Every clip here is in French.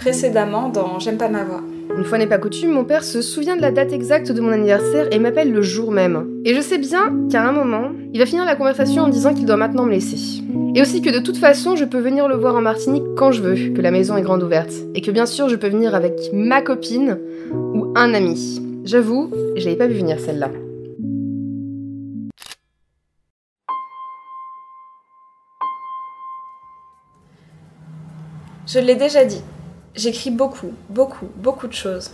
Précédemment dans J'aime pas ma voix. Une fois n'est pas coutume, mon père se souvient de la date exacte de mon anniversaire et m'appelle le jour même. Et je sais bien qu'à un moment, il va finir la conversation en disant qu'il doit maintenant me laisser. Et aussi que de toute façon, je peux venir le voir en Martinique quand je veux, que la maison est grande ouverte. Et que bien sûr, je peux venir avec ma copine ou un ami. J'avoue, je l'avais pas vu venir celle-là. Je l'ai déjà dit, j'écris beaucoup, beaucoup, beaucoup de choses.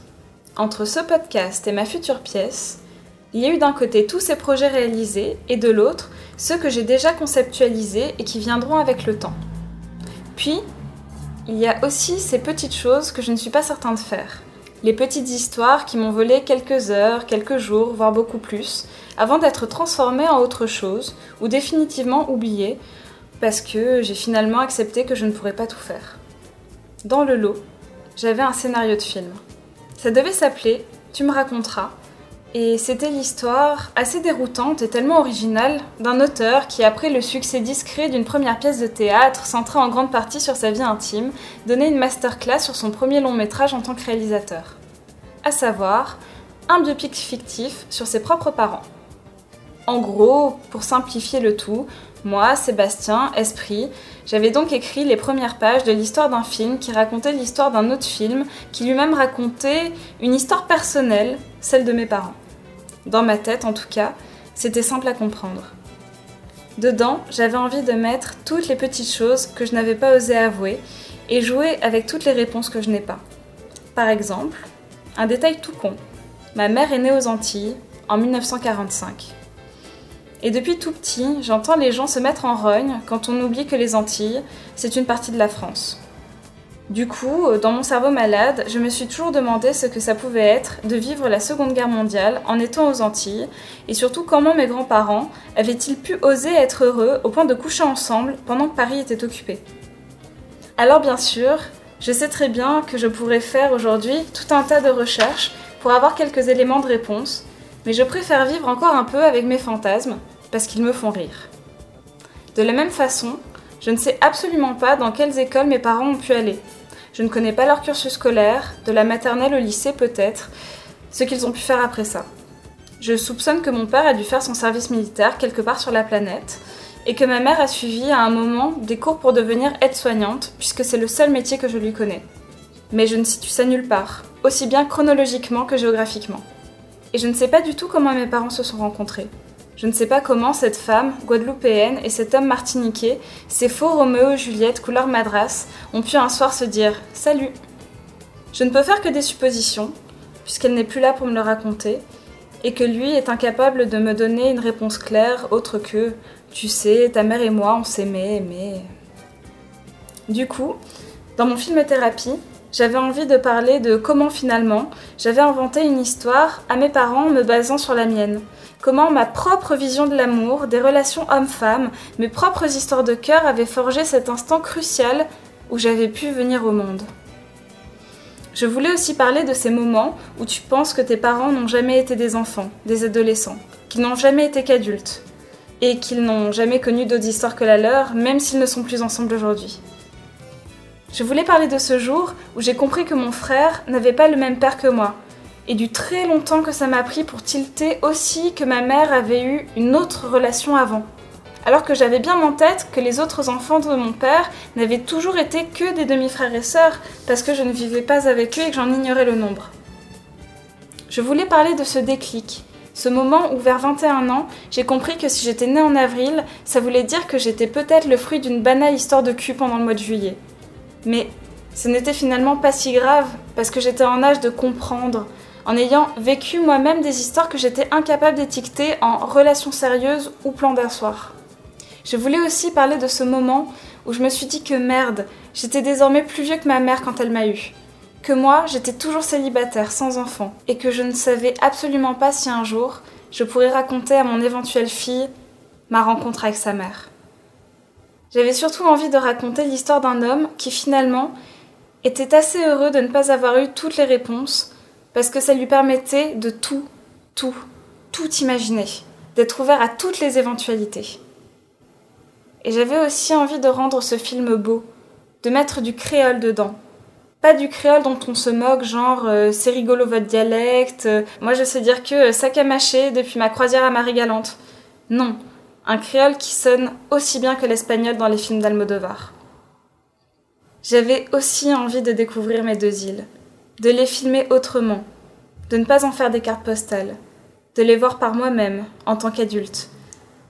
Entre ce podcast et ma future pièce, il y a eu d'un côté tous ces projets réalisés et de l'autre ceux que j'ai déjà conceptualisés et qui viendront avec le temps. Puis, il y a aussi ces petites choses que je ne suis pas certain de faire. Les petites histoires qui m'ont volé quelques heures, quelques jours, voire beaucoup plus, avant d'être transformées en autre chose ou définitivement oubliées parce que j'ai finalement accepté que je ne pourrais pas tout faire. Dans le lot, j'avais un scénario de film. Ça devait s'appeler Tu me raconteras. Et c'était l'histoire assez déroutante et tellement originale d'un auteur qui, après le succès discret d'une première pièce de théâtre centrée en grande partie sur sa vie intime, donnait une masterclass sur son premier long métrage en tant que réalisateur. À savoir, un biopic fictif sur ses propres parents. En gros, pour simplifier le tout, moi, Sébastien, Esprit, j'avais donc écrit les premières pages de l'histoire d'un film qui racontait l'histoire d'un autre film qui lui-même racontait une histoire personnelle, celle de mes parents. Dans ma tête, en tout cas, c'était simple à comprendre. Dedans, j'avais envie de mettre toutes les petites choses que je n'avais pas osé avouer et jouer avec toutes les réponses que je n'ai pas. Par exemple, un détail tout con. Ma mère est née aux Antilles en 1945. Et depuis tout petit, j'entends les gens se mettre en rogne quand on oublie que les Antilles, c'est une partie de la France. Du coup, dans mon cerveau malade, je me suis toujours demandé ce que ça pouvait être de vivre la Seconde Guerre mondiale en étant aux Antilles, et surtout comment mes grands-parents avaient-ils pu oser être heureux au point de coucher ensemble pendant que Paris était occupé. Alors bien sûr, je sais très bien que je pourrais faire aujourd'hui tout un tas de recherches pour avoir quelques éléments de réponse, mais je préfère vivre encore un peu avec mes fantasmes, parce qu'ils me font rire. De la même façon, je ne sais absolument pas dans quelles écoles mes parents ont pu aller. Je ne connais pas leur cursus scolaire, de la maternelle au lycée peut-être, ce qu'ils ont pu faire après ça. Je soupçonne que mon père a dû faire son service militaire quelque part sur la planète, et que ma mère a suivi à un moment des cours pour devenir aide-soignante, puisque c'est le seul métier que je lui connais. Mais je ne situe ça nulle part, aussi bien chronologiquement que géographiquement. Et je ne sais pas du tout comment mes parents se sont rencontrés. Je ne sais pas comment cette femme, guadeloupéenne, et cet homme martiniquais, ces faux Roméo et Juliette couleur madras, ont pu un soir se dire Salut Je ne peux faire que des suppositions, puisqu'elle n'est plus là pour me le raconter, et que lui est incapable de me donner une réponse claire autre que Tu sais, ta mère et moi, on s'aimait, mais. Du coup, dans mon film thérapie, j'avais envie de parler de comment finalement j'avais inventé une histoire à mes parents en me basant sur la mienne. Comment ma propre vision de l'amour, des relations hommes-femmes, mes propres histoires de cœur avaient forgé cet instant crucial où j'avais pu venir au monde. Je voulais aussi parler de ces moments où tu penses que tes parents n'ont jamais été des enfants, des adolescents, qu'ils n'ont jamais été qu'adultes, et qu'ils n'ont jamais connu d'autres histoires que la leur, même s'ils ne sont plus ensemble aujourd'hui. Je voulais parler de ce jour où j'ai compris que mon frère n'avait pas le même père que moi, et du très longtemps que ça m'a pris pour tilter aussi que ma mère avait eu une autre relation avant. Alors que j'avais bien en tête que les autres enfants de mon père n'avaient toujours été que des demi-frères et sœurs, parce que je ne vivais pas avec eux et que j'en ignorais le nombre. Je voulais parler de ce déclic, ce moment où vers 21 ans, j'ai compris que si j'étais née en avril, ça voulait dire que j'étais peut-être le fruit d'une banale histoire de cul pendant le mois de juillet. Mais ce n'était finalement pas si grave, parce que j'étais en âge de comprendre, en ayant vécu moi-même des histoires que j'étais incapable d'étiqueter en relations sérieuses ou plan d'un soir. Je voulais aussi parler de ce moment où je me suis dit que merde, j'étais désormais plus vieux que ma mère quand elle m'a eu. Que moi, j'étais toujours célibataire, sans enfant, et que je ne savais absolument pas si un jour je pourrais raconter à mon éventuelle fille ma rencontre avec sa mère. J'avais surtout envie de raconter l'histoire d'un homme qui finalement était assez heureux de ne pas avoir eu toutes les réponses parce que ça lui permettait de tout, tout, tout imaginer, d'être ouvert à toutes les éventualités. Et j'avais aussi envie de rendre ce film beau, de mettre du créole dedans, Pas du créole dont on se moque, genre euh, c'est rigolo votre dialecte, euh, moi je sais dire que sac à mâcher depuis ma croisière à Marie-Galante. Non, un créole qui sonne aussi bien que l'espagnol dans les films d'Almodovar. J'avais aussi envie de découvrir mes deux îles, de les filmer autrement, de ne pas en faire des cartes postales, de les voir par moi-même en tant qu'adulte,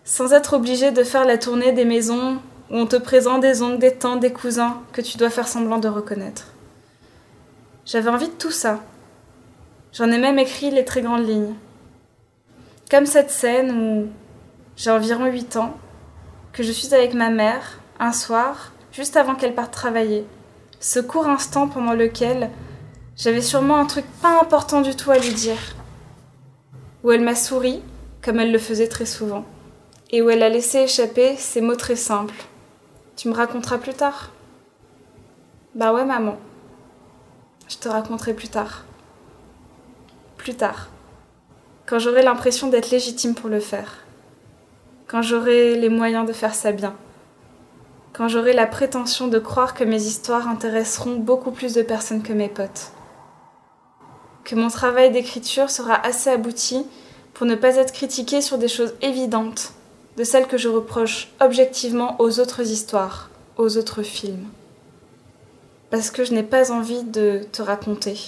sans être obligé de faire la tournée des maisons où on te présente des oncles, des tantes, des cousins que tu dois faire semblant de reconnaître. J'avais envie de tout ça. J'en ai même écrit les très grandes lignes. Comme cette scène où j'ai environ 8 ans, que je suis avec ma mère un soir, juste avant qu'elle parte travailler. Ce court instant pendant lequel j'avais sûrement un truc pas important du tout à lui dire. Où elle m'a souri, comme elle le faisait très souvent, et où elle a laissé échapper ces mots très simples. Tu me raconteras plus tard Bah ouais, maman. Je te raconterai plus tard. Plus tard. Quand j'aurai l'impression d'être légitime pour le faire. Quand j'aurai les moyens de faire ça bien. Quand j'aurai la prétention de croire que mes histoires intéresseront beaucoup plus de personnes que mes potes. Que mon travail d'écriture sera assez abouti pour ne pas être critiqué sur des choses évidentes, de celles que je reproche objectivement aux autres histoires, aux autres films parce que je n'ai pas envie de te raconter,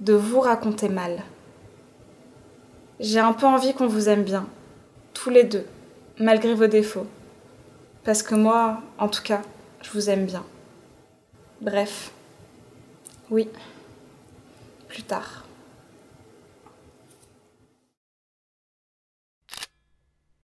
de vous raconter mal. J'ai un peu envie qu'on vous aime bien, tous les deux, malgré vos défauts. Parce que moi, en tout cas, je vous aime bien. Bref, oui, plus tard.